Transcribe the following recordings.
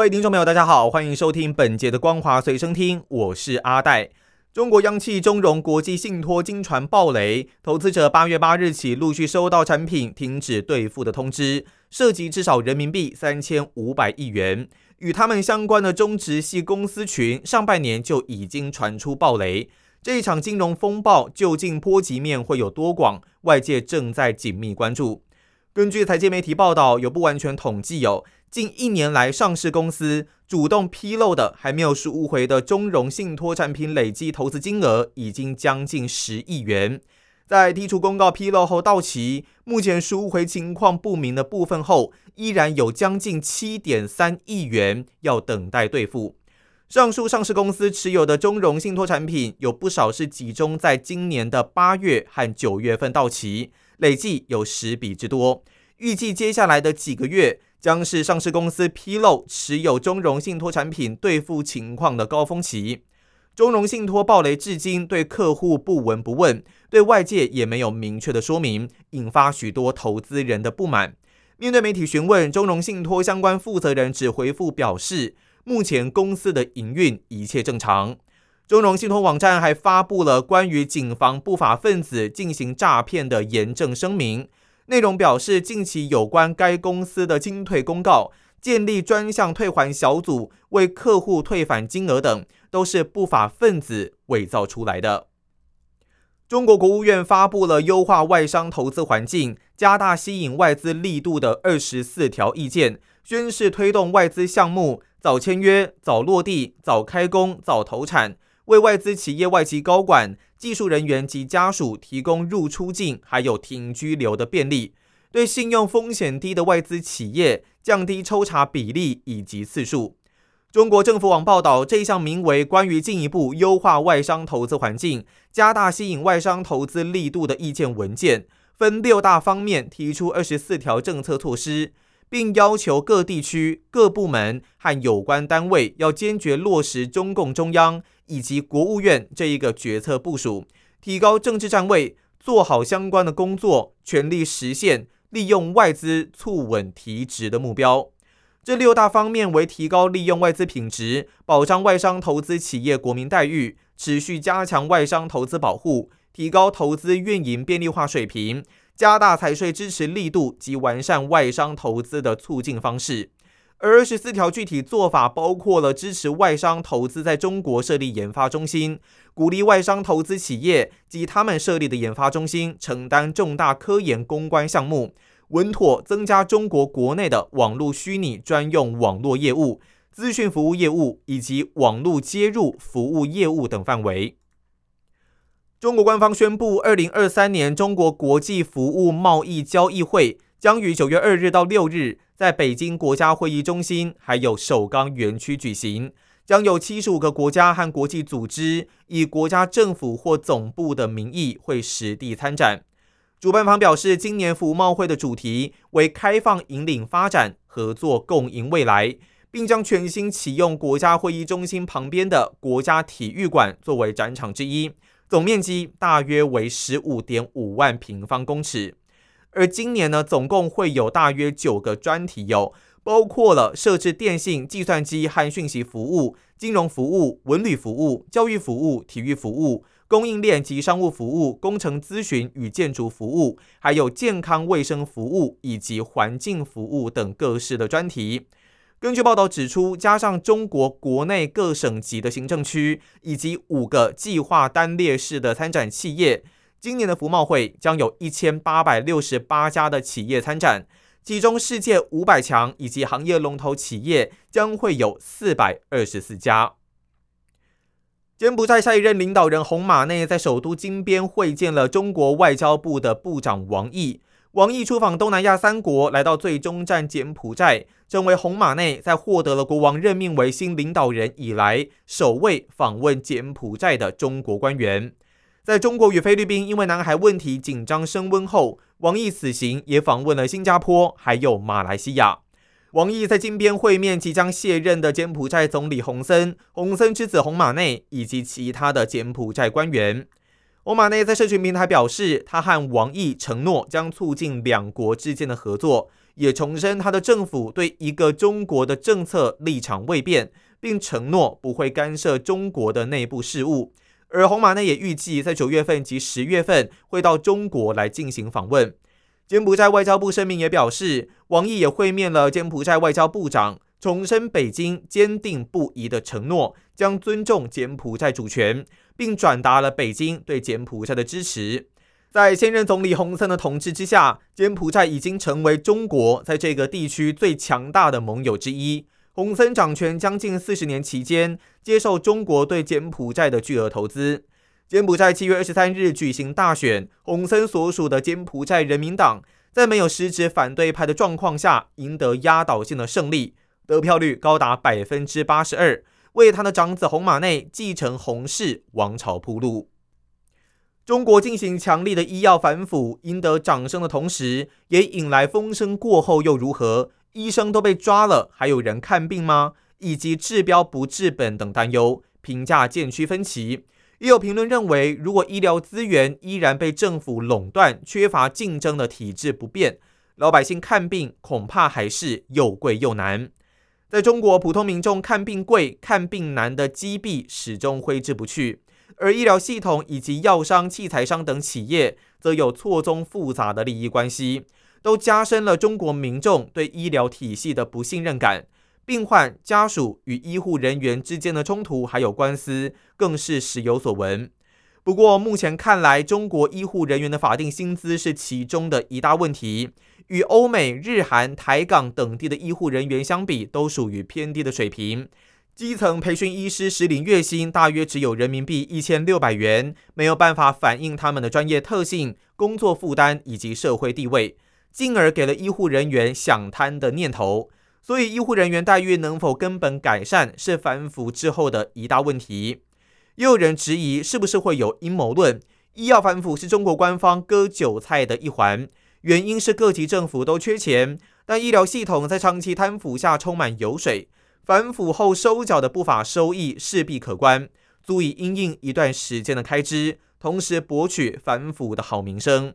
各位听众朋友，大家好，欢迎收听本节的光华随身听，我是阿戴。中国央企中融国际信托金传暴雷，投资者八月八日起陆续收到产品停止兑付的通知，涉及至少人民币三千五百亿元。与他们相关的中植系公司群，上半年就已经传出暴雷。这一场金融风暴究竟波及面会有多广？外界正在紧密关注。根据财经媒体报道，有不完全统计有。近一年来，上市公司主动披露的还没有赎回的中融信托产品累计投资金额已经将近十亿元。在剔除公告披露后到期，目前赎回情况不明的部分后，依然有将近七点三亿元要等待兑付。上述上市公司持有的中融信托产品有不少是集中在今年的八月和九月份到期，累计有十笔之多。预计接下来的几个月。将是上市公司披露持有中融信托产品兑付情况的高峰期。中融信托暴雷至今对客户不闻不问，对外界也没有明确的说明，引发许多投资人的不满。面对媒体询问，中融信托相关负责人只回复表示，目前公司的营运一切正常。中融信托网站还发布了关于谨防不法分子进行诈骗的严正声明。内容表示，近期有关该公司的清退公告、建立专项退还小组、为客户退返金额等，都是不法分子伪造出来的。中国国务院发布了优化外商投资环境、加大吸引外资力度的二十四条意见，宣示推动外资项目早签约、早落地、早开工、早投产。为外资企业外籍高管、技术人员及家属提供入出境还有停居留的便利，对信用风险低的外资企业降低抽查比例以及次数。中国政府网报道，这项名为《关于进一步优化外商投资环境、加大吸引外商投资力度的意见》文件，分六大方面提出二十四条政策措施。并要求各地区各部门和有关单位要坚决落实中共中央以及国务院这一个决策部署，提高政治站位，做好相关的工作，全力实现利用外资促稳提质的目标。这六大方面为：提高利用外资品质，保障外商投资企业国民待遇，持续加强外商投资保护，提高投资运营便利化水平。加大财税支持力度及完善外商投资的促进方式，而二十四条具体做法包括了支持外商投资在中国设立研发中心，鼓励外商投资企业及他们设立的研发中心承担重大科研攻关项目，稳妥增加中国国内的网络虚拟专用网络业务、资讯服务业务以及网络接入服务业务等范围。中国官方宣布，二零二三年中国国际服务贸易交易会将于九月二日到六日在北京国家会议中心还有首钢园区举行，将有七十五个国家和国际组织以国家政府或总部的名义会实地参展。主办方表示，今年服务贸会的主题为“开放引领发展，合作共赢未来”，并将全新启用国家会议中心旁边的国家体育馆作为展场之一。总面积大约为十五点五万平方公尺，而今年呢，总共会有大约九个专题，有包括了设置电信、计算机和讯息服务、金融服务、文旅服务、教育服务、体育服务、供应链及商务服务、工程咨询与建筑服务，还有健康卫生服务以及环境服务等各式的专题。根据报道指出，加上中国国内各省级的行政区以及五个计划单列式的参展企业，今年的服贸会将有一千八百六十八家的企业参展，其中世界五百强以及行业龙头企业将会有四百二十四家。柬埔寨下一任领导人洪马内在首都金边会见了中国外交部的部长王毅。王毅出访东南亚三国，来到最终站柬埔寨，成为洪马内在获得了国王任命为新领导人以来首位访问柬埔寨的中国官员。在中国与菲律宾因为南海问题紧张升温后，王毅此行也访问了新加坡，还有马来西亚。王毅在金边会面即将卸任的柬埔寨总理洪森、洪森之子洪马内以及其他的柬埔寨官员。欧马内在社群平台表示，他和王毅承诺将促进两国之间的合作，也重申他的政府对一个中国的政策立场未变，并承诺不会干涉中国的内部事务。而红马内也预计在九月份及十月份会到中国来进行访问。柬埔寨外交部声明也表示，王毅也会面了柬埔寨外交部长。重申北京坚定不移的承诺，将尊重柬埔寨主权，并转达了北京对柬埔寨的支持。在现任总理洪森的统治之下，柬埔寨已经成为中国在这个地区最强大的盟友之一。洪森掌权将近四十年期间，接受中国对柬埔寨的巨额投资。柬埔寨七月二十三日举行大选，洪森所属的柬埔寨人民党在没有实质反对派的状况下，赢得压倒性的胜利。得票率高达百分之八十二，为他的长子洪马内继承洪氏王朝铺路。中国进行强力的医药反腐，赢得掌声的同时，也引来风声过后又如何？医生都被抓了，还有人看病吗？以及治标不治本等担忧，评价渐趋分歧。也有评论认为，如果医疗资源依然被政府垄断，缺乏竞争的体制不变，老百姓看病恐怕还是又贵又难。在中国，普通民众看病贵、看病难的积弊始终挥之不去，而医疗系统以及药商、器材商等企业则有错综复杂的利益关系，都加深了中国民众对医疗体系的不信任感。病患家属与医护人员之间的冲突还有官司，更是时有所闻。不过，目前看来，中国医护人员的法定薪资是其中的一大问题。与欧美、日韩、台港等地的医护人员相比，都属于偏低的水平。基层培训医师实领月薪大约只有人民币一千六百元，没有办法反映他们的专业特性、工作负担以及社会地位，进而给了医护人员想贪的念头。所以，医护人员待遇能否根本改善，是反腐之后的一大问题。也有人质疑，是不是会有阴谋论？医药反腐是中国官方割韭菜的一环。原因是各级政府都缺钱，但医疗系统在长期贪腐下充满油水，反腐后收缴的不法收益势必可观，足以因应一段时间的开支，同时博取反腐的好名声。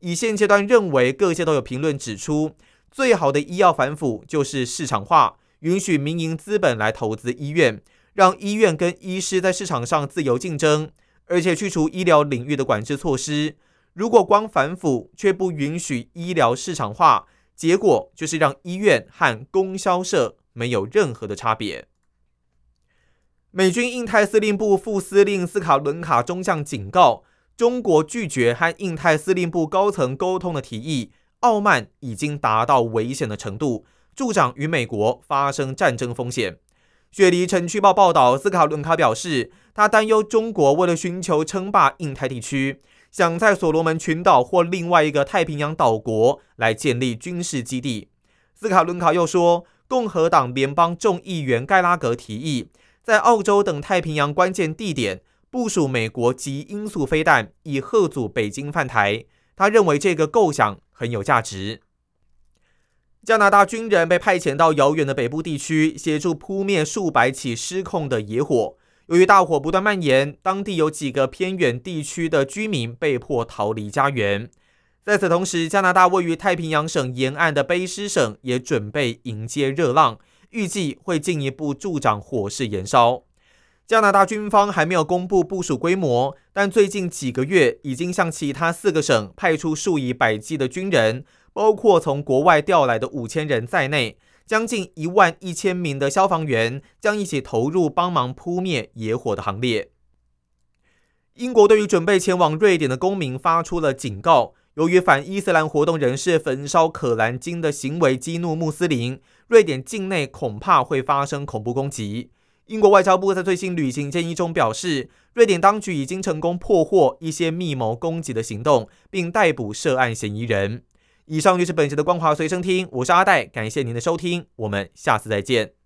以现阶段认为，各界都有评论指出，最好的医药反腐就是市场化，允许民营资本来投资医院，让医院跟医师在市场上自由竞争，而且去除医疗领域的管制措施。如果光反腐却不允许医疗市场化，结果就是让医院和供销社没有任何的差别。美军印太司令部副司令斯卡伦卡中将警告，中国拒绝和印太司令部高层沟通的提议，傲慢已经达到危险的程度，助长与美国发生战争风险。雪梨城区报报道，斯卡伦卡表示，他担忧中国为了寻求称霸印太地区。想在所罗门群岛或另外一个太平洋岛国来建立军事基地。斯卡伦卡又说，共和党联邦众议员盖拉格提议在澳洲等太平洋关键地点部署美国及音速飞弹，以贺阻北京犯台。他认为这个构想很有价值。加拿大军人被派遣到遥远的北部地区，协助扑灭数百起失控的野火。由于大火不断蔓延，当地有几个偏远地区的居民被迫逃离家园。在此同时，加拿大位于太平洋省沿岸的卑诗省也准备迎接热浪，预计会进一步助长火势延烧。加拿大军方还没有公布部署规模，但最近几个月已经向其他四个省派出数以百计的军人，包括从国外调来的五千人在内。将近一万一千名的消防员将一起投入帮忙扑灭野火的行列。英国对于准备前往瑞典的公民发出了警告：由于反伊斯兰活动人士焚烧可兰经的行为激怒穆斯林，瑞典境内恐怕会发生恐怖攻击。英国外交部在最新旅行建议中表示，瑞典当局已经成功破获一些密谋攻击的行动，并逮捕涉案嫌疑人。以上就是本期的光华随身听，我是阿戴，感谢您的收听，我们下次再见。